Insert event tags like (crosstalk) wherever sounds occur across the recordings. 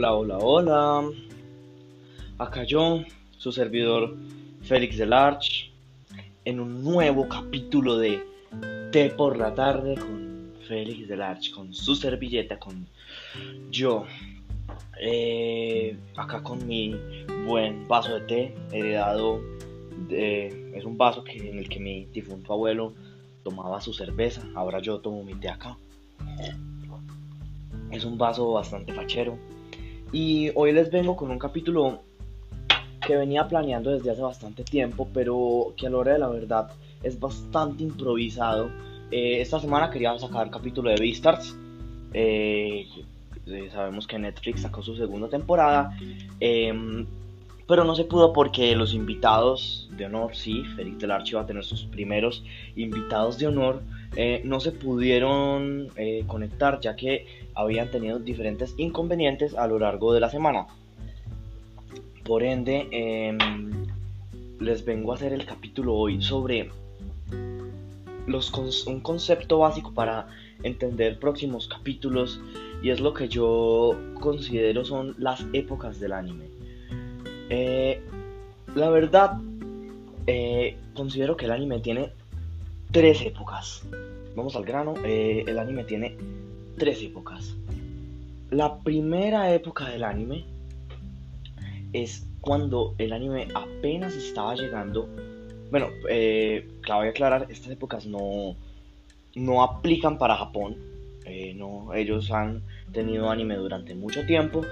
Hola, hola, hola. Acá yo, su servidor Félix Delarch, en un nuevo capítulo de Té por la tarde con Félix Delarch, con su servilleta, con yo. Eh, acá con mi buen vaso de té heredado de, es un vaso que, en el que mi difunto abuelo tomaba su cerveza. Ahora yo tomo mi té acá. Es un vaso bastante fachero. Y hoy les vengo con un capítulo que venía planeando desde hace bastante tiempo, pero que a la hora de la verdad es bastante improvisado. Eh, esta semana quería sacar el capítulo de Beastars. Eh, eh, sabemos que Netflix sacó su segunda temporada. Em, pero no se pudo porque los invitados de honor, sí, Félix del Archivo va tener sus primeros invitados de honor, eh, no se pudieron eh, conectar ya que habían tenido diferentes inconvenientes a lo largo de la semana. Por ende, em, les vengo a hacer el capítulo hoy sobre un concepto básico para entender próximos capítulos y es lo que yo considero son las épocas del anime. Eh, la verdad, eh, considero que el anime tiene tres épocas. Vamos al grano, eh, el anime tiene tres épocas. La primera época del anime es cuando el anime apenas estaba llegando. Bueno, eh, voy a aclarar, estas épocas no, no aplican para Japón. no, ellos han tenido anime durante mucho tiempo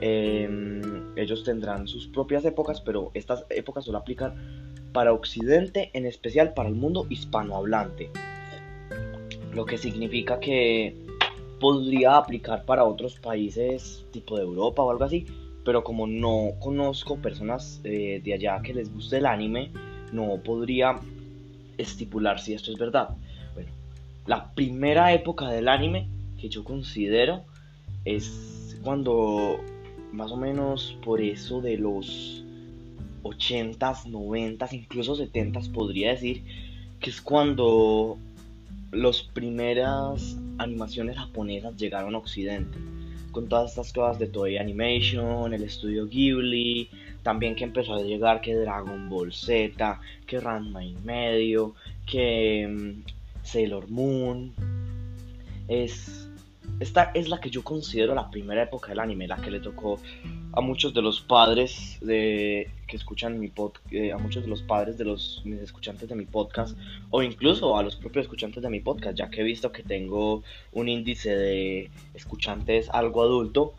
Em, ellos tendrán sus propias épocas, pero estas épocas solo aplican para Occidente, en especial para el mundo hispanohablante. Lo que significa que podría aplicar para otros países tipo de Europa o algo así, pero como no conozco personas eh, de allá que les guste el anime, no podría estipular si esto es verdad. Bueno, la primera época del anime que yo considero es cuando más o menos por eso de los 80s, 90s, incluso 70s podría decir, que es cuando las primeras animaciones japonesas llegaron a Occidente. Con todas estas cosas de Toei Animation, el estudio Ghibli, también que empezó a llegar que Dragon Ball Z, que Ranma y medio, que mm, Sailor Moon. Es esta es la que yo considero la primera época del anime, la que le tocó a muchos de los padres de, que escuchan mi podcast, eh, a muchos de los padres de los mis escuchantes de mi podcast, o incluso a los propios escuchantes de mi podcast, ya que he visto que tengo un índice de escuchantes algo adulto.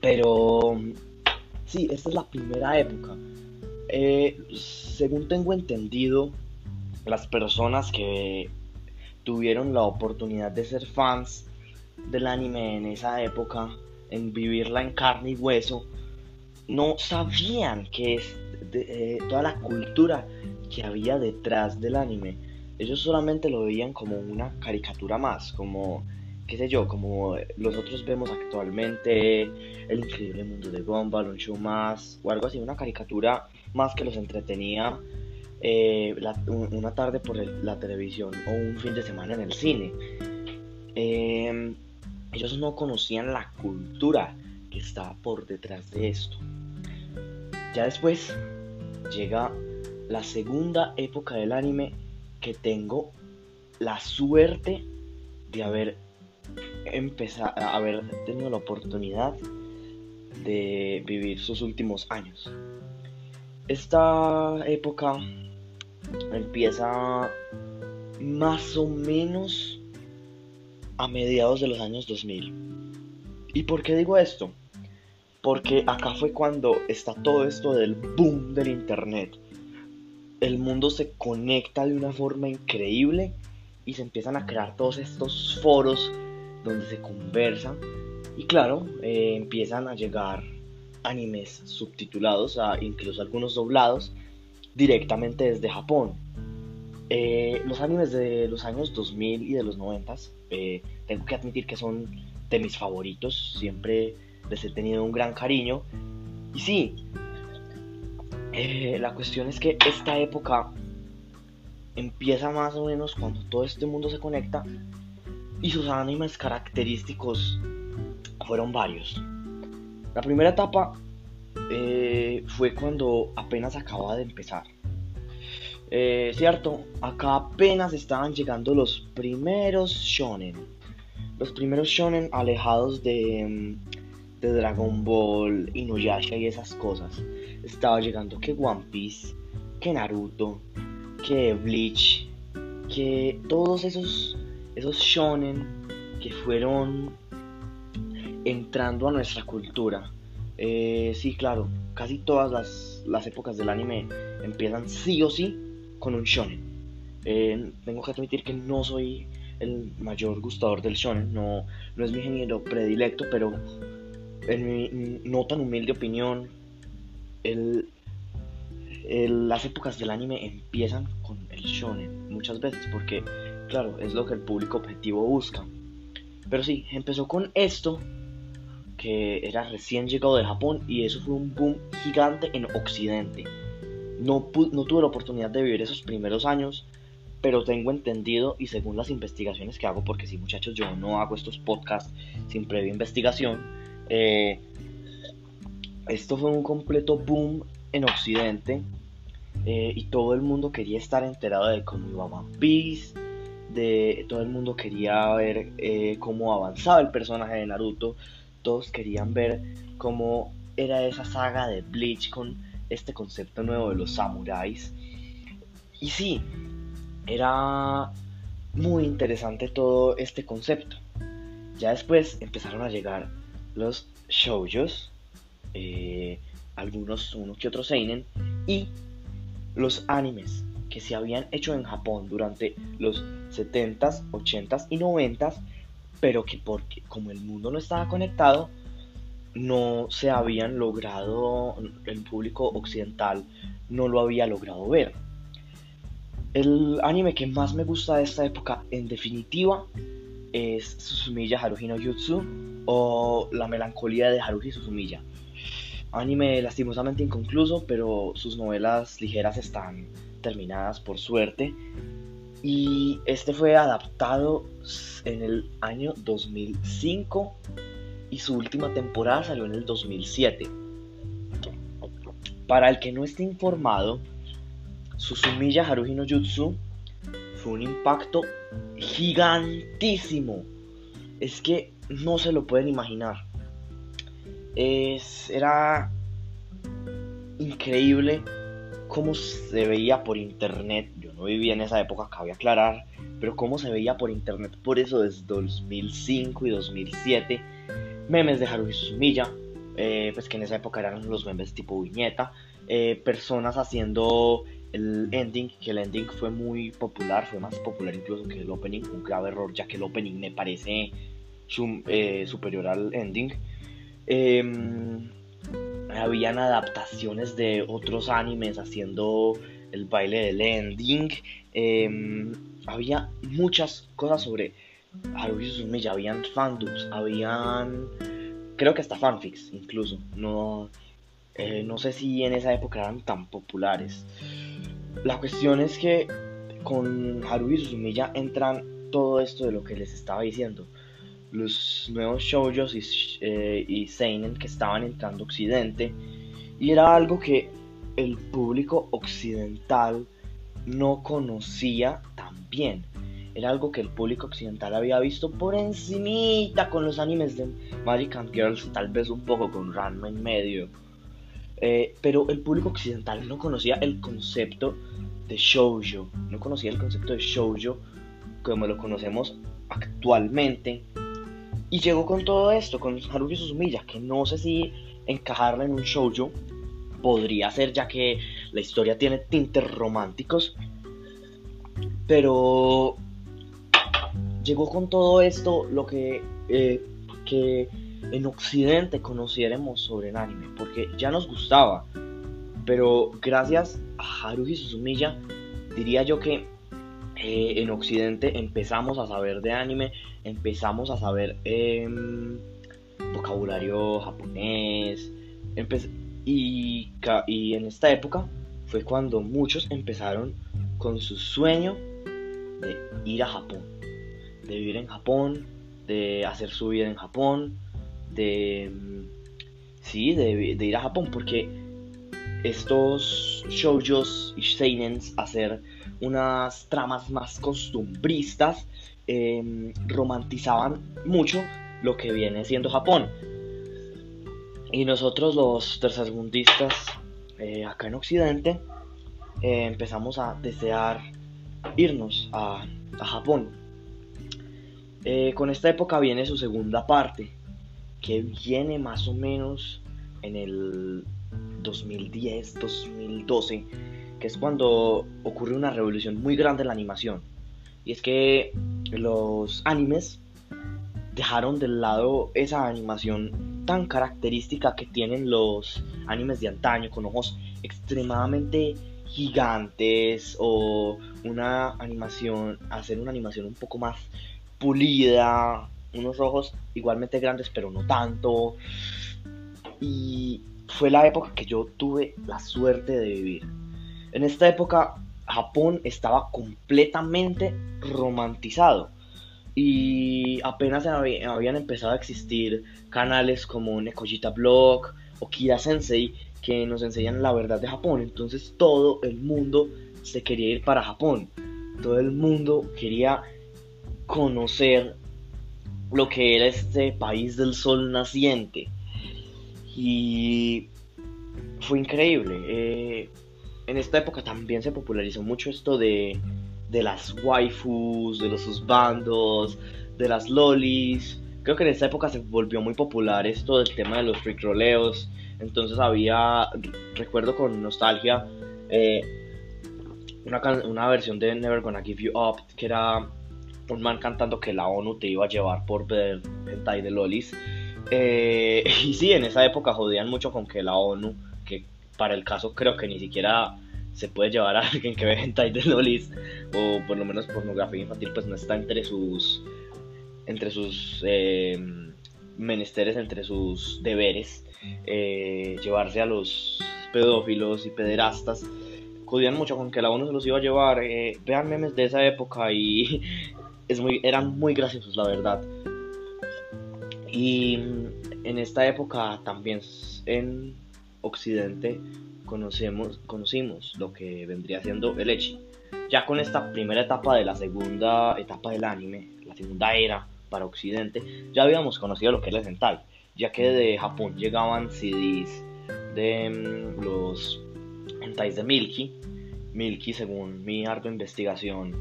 Pero sí, esta es la primera época. Eh, según tengo entendido, las personas que tuvieron la oportunidad de ser fans del anime en esa época, en vivirla en carne y hueso, no sabían que es eh, toda la cultura que había detrás del anime. Ellos solamente lo veían como una caricatura más, como, qué sé yo, como nosotros vemos actualmente El increíble mundo de Gumball, un show más, o algo así, una caricatura más que los entretenía eh, una tarde por la televisión o un fin de semana en el cine. Em, ellos no conocían la cultura que estaba por detrás de esto. Ya después llega la segunda época del anime que tengo la suerte de haber empezado, haber tenido la oportunidad de vivir sus últimos años. Esta época empieza más o menos a mediados de los años 2000. ¿Y por qué digo esto? Porque acá fue cuando está todo esto del boom del internet. El mundo se conecta de una forma increíble y se empiezan a crear todos estos foros donde se conversan. Y claro, eh, empiezan a llegar animes subtitulados, incluso algunos doblados, directamente desde Japón. Eh, los animes de los años 2000 y de los 90, eh, tengo que admitir que son de mis favoritos, siempre les he tenido un gran cariño. Y sí, eh, la cuestión es que esta época empieza más o menos cuando todo este mundo se conecta y sus animes característicos fueron varios. La primera etapa eh, fue cuando apenas acababa de empezar. Eh, cierto, acá apenas estaban llegando los primeros shonen. Los primeros shonen alejados de, mm, de Dragon Ball, Inuyasha y esas cosas. Estaba llegando que One Piece, que Naruto, que Bleach, que todos esos, esos shonen que fueron entrando a nuestra cultura. Eh, sí, claro, casi todas las, las épocas del anime empiezan sí o sí con un shonen. Eh, tengo que admitir que no soy el mayor gustador del shonen, no, no es mi género predilecto, pero en mi no tan humilde opinión, el, las épocas del anime empiezan con el shonen muchas veces, porque claro, es lo que el público objetivo busca. Pero sí, empezó con esto, que era recién llegado de Japón, y eso fue un boom gigante en Occidente. No, no tuve la oportunidad de vivir esos primeros años, pero tengo entendido y según las investigaciones que hago, porque si muchachos yo no hago estos podcasts sin previa investigación, eh, esto fue un completo boom en Occidente eh, y todo el mundo quería estar enterado de cómo iba One Piece, de todo el mundo quería ver eh, cómo avanzaba el personaje de Naruto, todos querían ver cómo era esa saga de Bleach con este concepto nuevo de los samuráis. Y sí, era muy interesante todo este concepto. Ya después empezaron a llegar los shoujos, eh, algunos, uno que otro seinen, y los animes que se habían hecho en Japón durante los 70s, 80s y 90s, pero que porque como el mundo no estaba conectado, no se habían logrado, el público occidental no lo había logrado ver. El anime que más me gusta de esta época, en definitiva, es Susumiya Haruhi no Jutsu o La melancolía de Haruhi Susumiya. Anime lastimosamente inconcluso, pero sus novelas ligeras están terminadas por suerte. Y este fue adaptado en el año 2005 y su última temporada salió en el 2007. Para el que no esté informado, Susumiya Haruhi no Jutsu fue un impacto gigantísimo. Es que no se lo pueden imaginar. Es, era increíble cómo se veía por internet. No vivía en esa época, cabe aclarar, pero cómo se veía por internet. Por eso desde 2005 y 2007 memes de Haruhi Suzumiya, eh, pues que en esa época eran los memes tipo viñeta, eh, personas haciendo el ending, que el ending fue muy popular, fue más popular incluso que el opening, un grave error ya que el opening me parece eh, superior al ending. Em, habían adaptaciones de otros animes haciendo el baile del ending. Em, había muchas cosas sobre Haruhi Suzumiya, habían fandoms, habían creo que hasta fanfics incluso, no, eh, no sé si en esa época eran tan populares. La cuestión es que con Haruhi Suzumiya entran todo esto de lo que les estaba diciendo. Los nuevos shoujos y, eh, y seinen que estaban entrando a Occidente. Y era algo que el público occidental no conocía tan bien era algo que el público occidental había visto por encimita con los animes de Magic and Girls, tal vez un poco con Ranma en medio. Eh, pero el público occidental no conocía el concepto de shoujo, no conocía el concepto de shoujo como lo conocemos actualmente. Y llegó con todo esto, con Haruhi Suzumiya, que no sé si encajarla en un shoujo podría ser, ya que la historia tiene tintes románticos. Pero llegó con todo esto lo que, eh, que en Occidente conociéramos sobre el anime, porque ya nos gustaba, pero gracias a Haruhi Suzumiya, diría yo que eh, en Occidente empezamos a saber de anime, empezamos a saber em, vocabulario japonés, y, y en esta época fue cuando muchos empezaron con su sueño de ir a Japón de vivir en Japón, de hacer su vida en Japón, de, sí, de, ir a Japón, porque estos shoujos y seinens hacer unas tramas más costumbristas em, romantizaban mucho lo que viene siendo Japón. Y nosotros los tercermundistas eh, acá en Occidente eh, empezamos a desear irnos a, Japón. Eh, con esta época viene su segunda parte, que viene más o menos en el 2010, 2012, que es cuando ocurre una revolución muy grande en la animación. Y es que los animes dejaron de lado esa animación tan característica que tienen los animes de antaño, con ojos extremadamente gigantes o una animación, hacer una animación un poco más pulida, unos ojos igualmente grandes pero no tanto. Y fue la época que yo tuve la suerte de vivir. En esta época Japón estaba completamente romantizado y apenas habían empezado a existir canales como Nekojita Blog o Kira Sensei que nos enseñan la verdad de Japón. Entonces todo el mundo se quería ir para Japón. Todo el mundo quería conocer lo que era este país del sol naciente. Y fue increíble. Eh, en esta época también se popularizó mucho esto de, de las waifus, de los bandos, de las lolis. Creo que en esta época se volvió muy popular esto del tema de los roleos entonces había, recuerdo con nostalgia, eh, una, una versión de Never Gonna Give You Up, que era un man cantando que la ONU te iba a llevar por ver hentai de lolis. Eh, (laughs) y sí, en esa época jodían mucho con que la ONU, que para el caso creo que ni siquiera se puede llevar a alguien que ve hentai de lolis, o por lo menos pornografía infantil, pues no está entre sus, entre sus eh, menesteres, entre sus deberes. Eh, llevarse a los pedófilos y pederastas. Codían mucho con que la ONU se los iba a llevar. Eh, vean memes de esa época y (laughs) es muy, eran muy graciosos, la verdad. Y en esta época también en Occidente conocemos, conocimos lo que vendría siendo el Echi. Ya con esta primera etapa de la segunda etapa del anime, la segunda era para Occidente, ya habíamos conocido lo que es el hentai ya que de Japón llegaban CDs de mm, los hentais de Milky. Milky, según mi ardua investigación,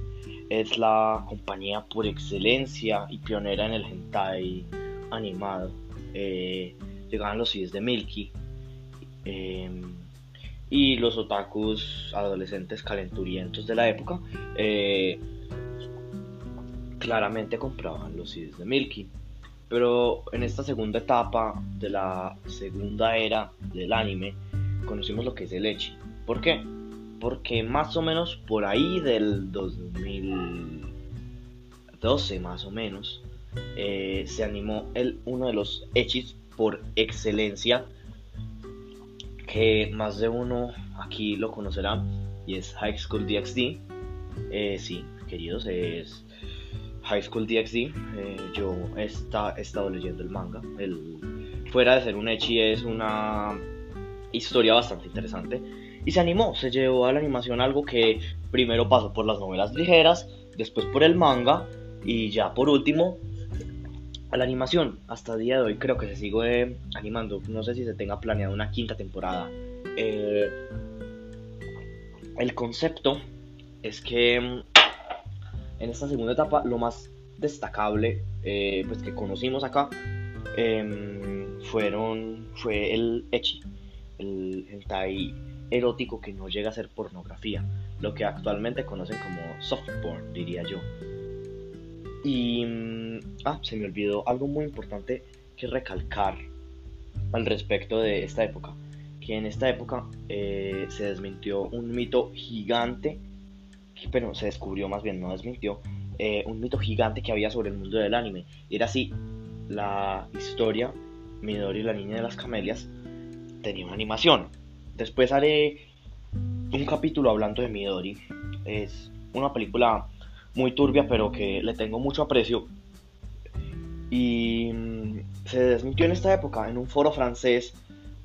es la compañía por excelencia y pionera en el hentai animado. Eh, llegaban los CDs de Milky. Em, y los otakus adolescentes calenturientos de la época eh, claramente compraban los CDs de Milky. Pero en esta segunda etapa de la segunda era del anime, conocimos lo que es el Echi. ¿Por qué? Porque más o menos por ahí del 2012, más o menos, eh, se animó el, uno de los Echis por excelencia, que más de uno aquí lo conocerá, y es High School DxD. Eh, sí, queridos, es High School DxD, eh, yo he, estado leyendo el manga. El, fuera de ser un Echi, es una historia bastante interesante. Y se animó, se llevó a la animación algo que primero pasó por las novelas ligeras, después por el manga y ya por último la animación. Hasta el día de hoy creo que se sigue animando. No sé si se tenga planeado una quinta temporada. Eh, el concepto es que en esta segunda etapa lo más destacable eh, pues que conocimos acá em, fueron fue el echi el hentai erótico que no llega a ser pornografía lo que actualmente conocen como soft porn diría yo y mm, ah se me olvidó algo muy importante que recalcar al respecto de esta época que en esta época eh, se desmintió un mito gigante pero se descubrió más bien, no desmintió, eh, un mito gigante que había sobre el mundo del anime. Y era así, la historia, Midori, la niña de las camelias, tenía una animación. Después haré un capítulo hablando de Midori. Es una película muy turbia, pero que le tengo mucho aprecio. Y mm, se desmintió en esta época. En un foro francés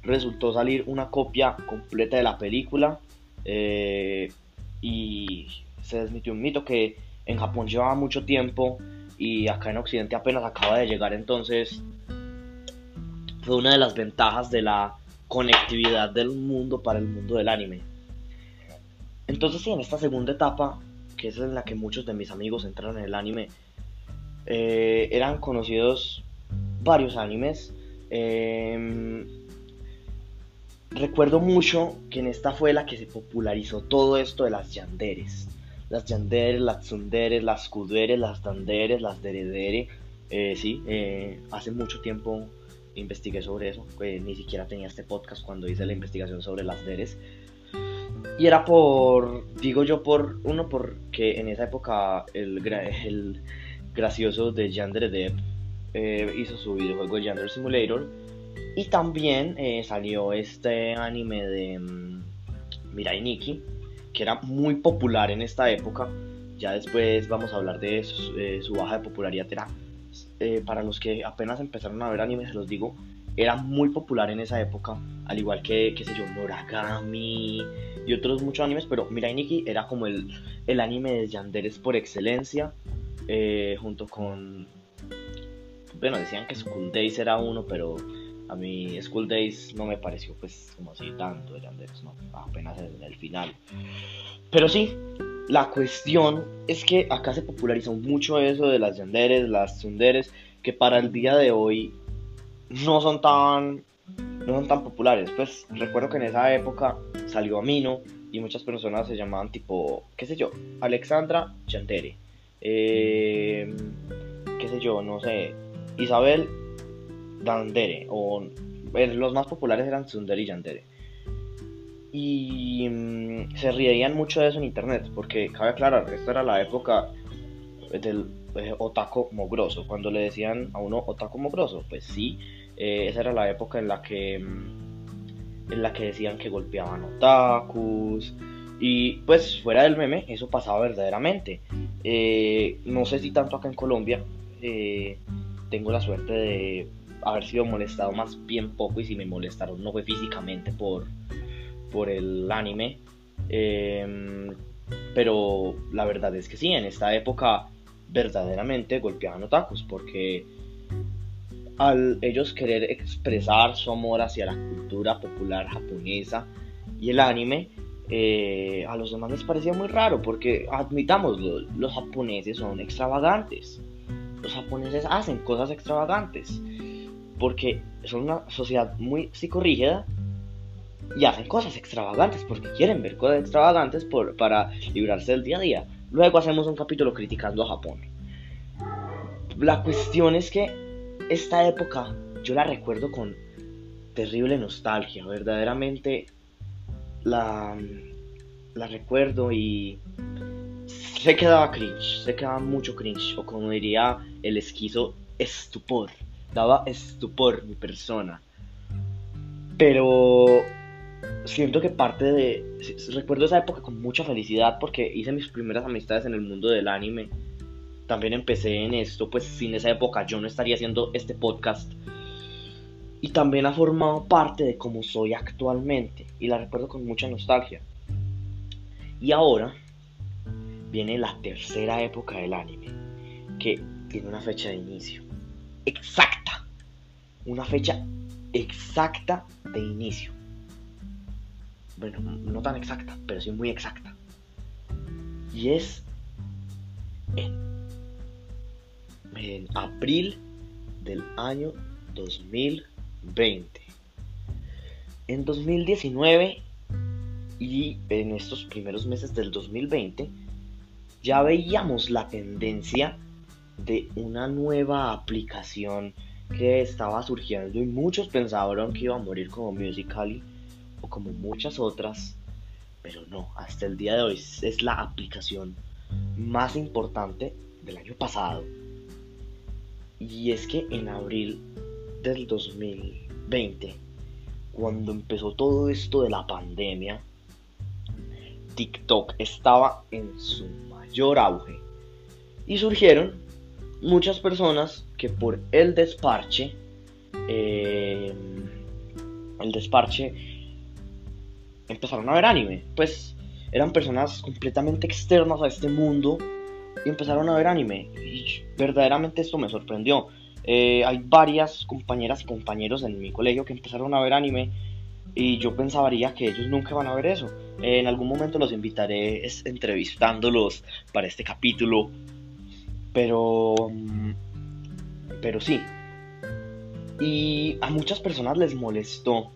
resultó salir una copia completa de la película eh, y se desmintió un mito que en Japón llevaba mucho tiempo y acá en Occidente apenas acaba de llegar. Entonces fue una de las ventajas de la conectividad del mundo para el mundo del anime. Entonces sí, en esta segunda etapa, que es en la que muchos de mis amigos entraron en el anime, eh, eran conocidos varios animes. Em, recuerdo mucho que en esta fue la que se popularizó todo esto de las yanderes. Las yanderes, las tsunderes, las kuderes, las danderes, las deredere. Eh, sí, eh, hace mucho tiempo investigué sobre eso. ni siquiera tenía este podcast cuando hice la investigación sobre las deres. Y era por, digo yo, por uno, porque en esa época el, el gracioso de Yandere Depp eh, hizo su videojuego Yandere Simulator. Y también eh, salió este anime de mm, Mirai Nikki, que era muy popular en esta época. Ya después vamos a hablar de eh, su baja de popularidad. Era para los que apenas empezaron a ver anime, se los digo, era muy popular en esa época, al igual que, qué sé yo, Noragami y otros muchos animes, pero Mirai Nikki era como el, el anime de Yanderes por excelencia, eh, junto con, bueno, decían que School Days era uno, pero a mí School Days no me pareció pues como así tanto de Yanderes, no, apenas en el final. Pero sí, la cuestión es que acá se popularizó mucho eso de las yanderes, las tsunderes, que para el día de hoy no son tan no son tan populares. Pues recuerdo que en esa época salió Amino y muchas personas se llamaban tipo, qué sé yo, Alexandra Yandere. Eh, qué sé yo, no sé, Isabel Dandere o los más populares eran Tsundere y Yandere y mm, se reirían mucho de eso en internet, porque cabe aclarar, esta era la época del eh, mogroso, cuando le decían a uno otaku mogroso, pues sí, eh, esa era la época en la que mm, en la que decían que golpeaban otakus y pues fuera del meme eso pasaba verdaderamente. Eh, no sé si tanto acá en Colombia tengo la suerte de haber sido molestado más bien poco y si me molestaron no fue físicamente por por el anime. Em, pero la verdad es que sí, en esta época verdaderamente golpeaban otakus porque al ellos querer expresar su amor hacia la cultura popular japonesa y el anime, eh, a los demás les parecía muy raro porque admitámoslo, los japoneses son extravagantes. Los japoneses hacen cosas extravagantes porque son una sociedad muy psicorrígida y hacen cosas extravagantes porque quieren ver cosas extravagantes por, para librarse del día a día. Luego hacemos un capítulo criticando a Japón. La cuestión es que esta época yo la recuerdo con terrible nostalgia, verdaderamente la, la recuerdo y se quedaba cringe, se quedaba mucho cringe, o como diría el esquizo, estupor, daba estupor mi persona. Pero siento que parte de... Recuerdo esa época con mucha felicidad porque hice mis primeras amistades en el mundo del anime. También empecé en esto, pues sin esa época yo no estaría haciendo este podcast. Y también ha formado parte de cómo soy actualmente. Y la recuerdo con mucha nostalgia. Y ahora viene la tercera época del anime. Que tiene una fecha de inicio. Exacta. Una fecha exacta de inicio bueno, no tan exacta, pero sí muy exacta. Y es en abril del año 2020. En 2019 y en estos primeros meses del 2020 ya veíamos la tendencia de una nueva aplicación que estaba surgiendo y muchos pensaban que iba a morir como Musical.ly o como muchas otras, pero no, hasta el día de hoy es la aplicación más importante del año pasado. Y es que en abril del 2020, cuando empezó todo esto de la pandemia, TikTok estaba en su mayor auge. Y surgieron muchas personas que por el desparche eh, el desparche, empezaron a ver anime. Pues eran personas completamente externas a este mundo y empezaron a ver anime. Y verdaderamente esto me sorprendió. Eh, hay varias compañeras y compañeros en mi colegio que empezaron a ver anime y yo pensaría que ellos nunca van a ver eso. en algún momento los invitaré entrevistándolos para este capítulo. Pero... Mm, pero sí. Y a muchas personas les molestó.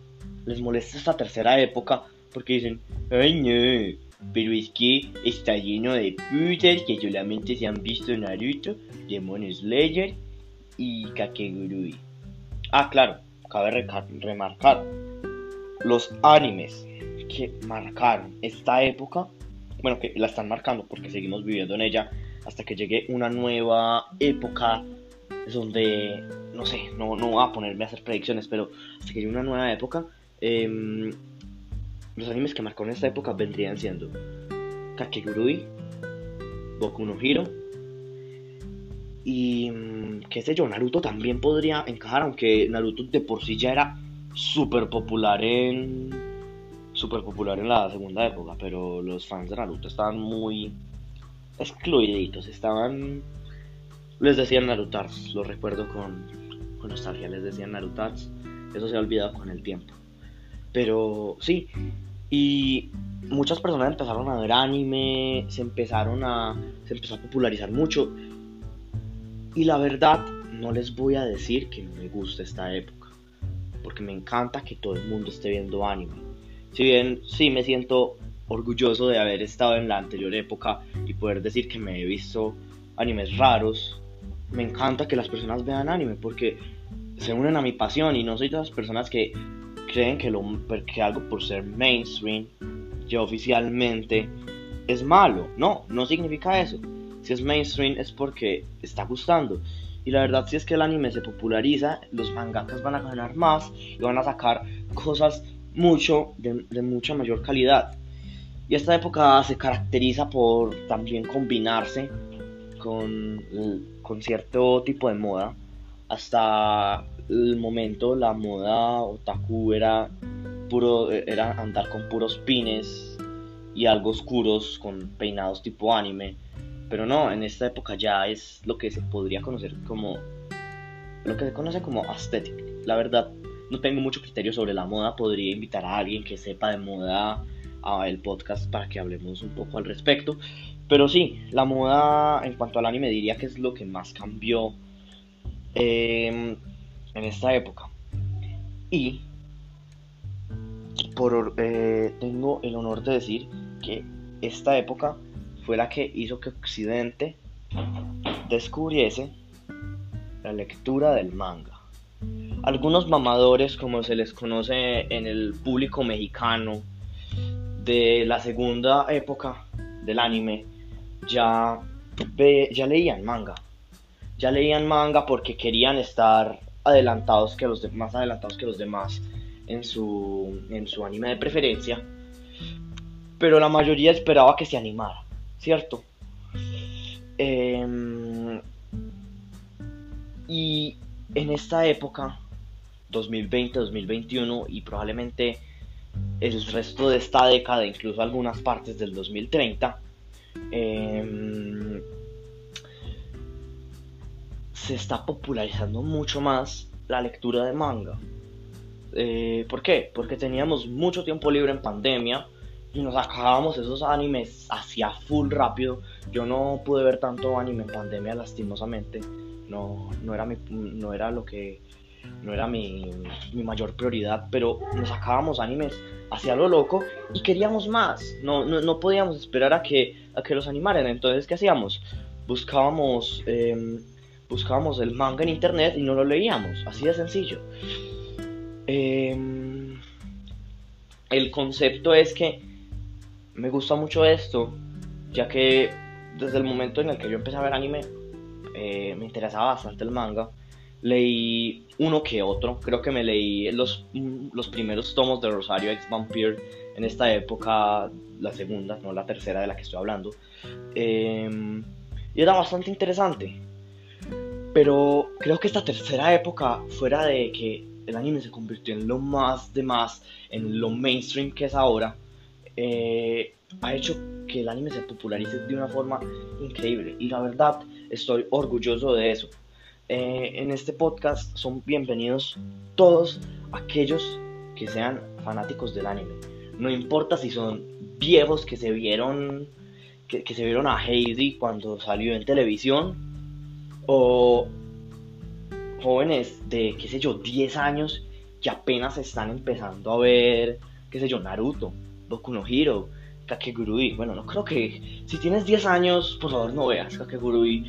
Les molesta esta tercera época porque dicen, ay no, pero es que está lleno de putas que solamente se han visto Naruto, Demon Slayer y Kakegurui. Ah, claro, cabe remarcar los animes que marcaron esta época, bueno, que la están marcando porque seguimos viviendo en ella hasta que llegue una nueva época donde, no sé, no, no voy a ponerme a hacer predicciones, pero hasta que llegue una nueva época, em, los animes que marcaron esta época vendrían siendo Kakegurui, Boku no Hiro y mm, qué sé yo, Naruto también podría encajar, aunque Naruto de por sí ya era súper popular en súper popular en la segunda época, pero los fans de Naruto estaban muy excluiditos, estaban les decían Narutars, lo recuerdo con, con nostalgia, les decían Narutars, eso se ha olvidado con el tiempo. Pero sí, y muchas personas empezaron a ver anime, se empezaron a se empezó a popularizar mucho. Y la verdad, no les voy a decir que no me gusta esta época, porque me encanta que todo el mundo esté viendo anime. Si bien sí me siento orgulloso de haber estado en la anterior época y poder decir que me he visto animes raros, me encanta que las personas vean anime porque se unen a mi pasión y no soy de las personas que creen que, lo, que algo por ser mainstream ya oficialmente es malo. No, no significa eso. Si es mainstream es porque está gustando. Y la verdad si es que el anime se populariza, los mangakas van a ganar más y van a sacar cosas mucho de, mucha mayor calidad. Y esta época se caracteriza por también combinarse con, con cierto tipo de moda. Hasta el momento la moda otaku era puro era andar con puros pines y algo oscuros con peinados tipo anime. Pero no en esta época ya es lo que se podría conocer como lo que se conoce como aesthetic. La verdad no tengo mucho criterio sobre la moda. Podría invitar a alguien que sepa de moda a el podcast para que hablemos un poco al respecto. Pero sí la moda en cuanto al anime diría que es lo que más cambió. Eh, en esta época. Y por, eh, tengo el honor de decir que esta época fue la que hizo que Occidente descubriese la lectura del manga. Algunos mamadores, como se les conoce en el público mexicano de la segunda época del anime, ya, ya leían manga. Ya leían manga porque querían estar adelantados que los más adelantados que los demás en su, en su anime de preferencia. Pero la mayoría esperaba que se animara, ¿cierto? Em, y en esta época, 2020-2021 y probablemente el resto de esta década, incluso algunas partes del 2030, eh, se está popularizando mucho más la lectura de manga. Eh, ¿Por qué? Porque teníamos mucho tiempo libre en pandemia y nos acabábamos esos animes hacia full rápido. Yo no pude ver tanto anime en pandemia lastimosamente. No, no, era, mi, no era lo que no era mi, mi, mayor prioridad, pero nos sacábamos animes hacia lo loco y queríamos más. No, no, no podíamos esperar a que, a que los animaran. Entonces, ¿qué hacíamos? Buscábamos em, buscábamos el manga en internet y no lo leíamos, así de sencillo. Em, el concepto es que me gusta mucho esto, ya que desde el momento en el que yo empecé a ver anime, eh, me interesaba bastante el manga. Leí uno que otro, creo que me leí los, los primeros tomos de Rosario X Vampire en esta época, la segunda, no la tercera de la que estoy hablando. Em, y era bastante interesante Pero creo que esta tercera época, fuera de que el anime se convirtió en lo más de más, en lo mainstream que es ahora, eh, ha hecho que el anime se popularice de una forma increíble. Y la verdad, estoy orgulloso de eso. Eh, en este podcast son bienvenidos todos aquellos que sean fanáticos del anime. No importa si son viejos que se vieron que, que se vieron a Heidi cuando salió en televisión o jóvenes de, qué sé yo, 10 años que apenas están empezando a ver, qué sé yo, Naruto, Boku no Hero, Kakegurui. Bueno, no creo que, si tienes 10 años, por favor no veas Kakegurui.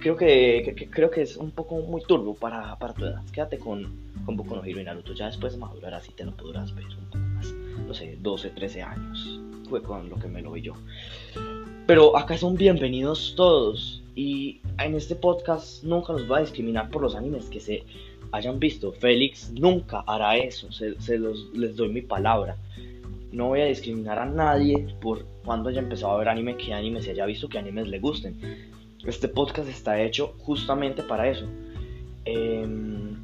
Creo que, creo que es un poco muy turbo para, para tu edad. Quédate con, con Boku no Hero y Naruto. Ya después de madurar así te lo podrás ver un poco más. No sé, 12, 13 años. Fue con lo que me lo vi yo. Pero acá son bienvenidos todos. Y en este podcast nunca los voy a discriminar por los animes que se hayan visto. Félix nunca hará eso, se, los, les doy mi palabra. No voy a discriminar a nadie por cuando haya empezado a ver anime, qué anime se haya visto, qué animes le gusten. Este podcast está hecho justamente para eso. Em,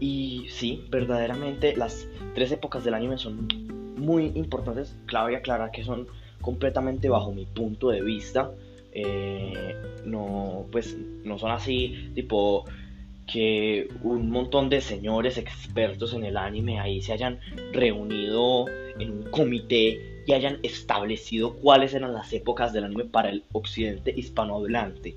y sí, verdaderamente las tres épocas del anime son muy importantes. Clave aclarar que son completamente bajo mi punto de vista. Eh, no, pues no son así, tipo que un montón de señores expertos en el anime ahí se hayan reunido en un comité y hayan establecido cuáles eran las épocas del anime para el occidente hispanohablante.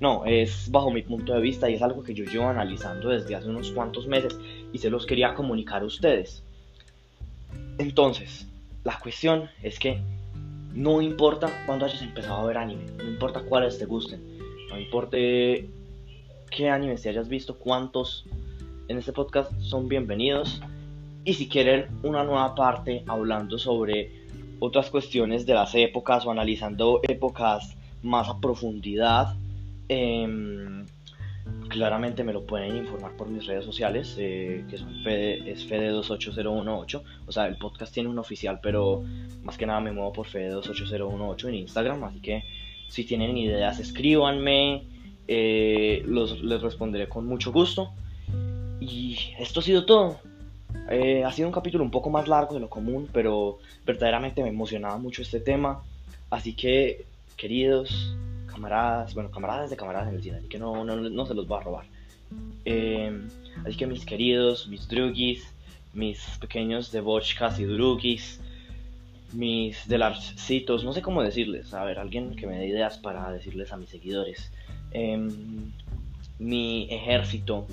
No, es bajo mi punto de vista y es algo que yo llevo analizando desde hace unos cuantos meses y se los quería comunicar a ustedes. Entonces, la cuestión es que no importa cuándo hayas empezado a ver anime, no importa cuáles te gusten, no importa qué animes te hayas visto, cuántos en este podcast son bienvenidos. Y si quieren una nueva parte hablando sobre otras cuestiones de las épocas o analizando épocas más a profundidad, eh, claramente me lo pueden informar por mis redes sociales, eh, que son Fede, es Fede28018. O sea, el podcast tiene un oficial, pero más que nada me muevo por Fede28018 en Instagram. Así que si tienen ideas, escríbanme, eh, los, les responderé con mucho gusto. Y esto ha sido todo. Eh, ha sido un capítulo un poco más largo de lo común, pero verdaderamente me emocionaba mucho este tema. Así que, queridos, camaradas, bueno, camaradas de camaradas en el cine, así que no, no, no se los va a robar. Eh, así que mis queridos, mis drugis, mis pequeños debochkas y drugis, mis delarcitos, no sé cómo decirles, a ver, alguien que me dé ideas para decirles a mis seguidores. Em, mi ejército,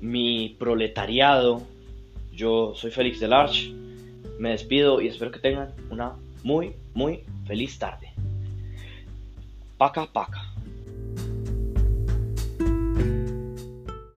mi proletariado, yo soy Félix Delarche, me despido y espero que tengan una muy, muy feliz tarde. Пока-пока.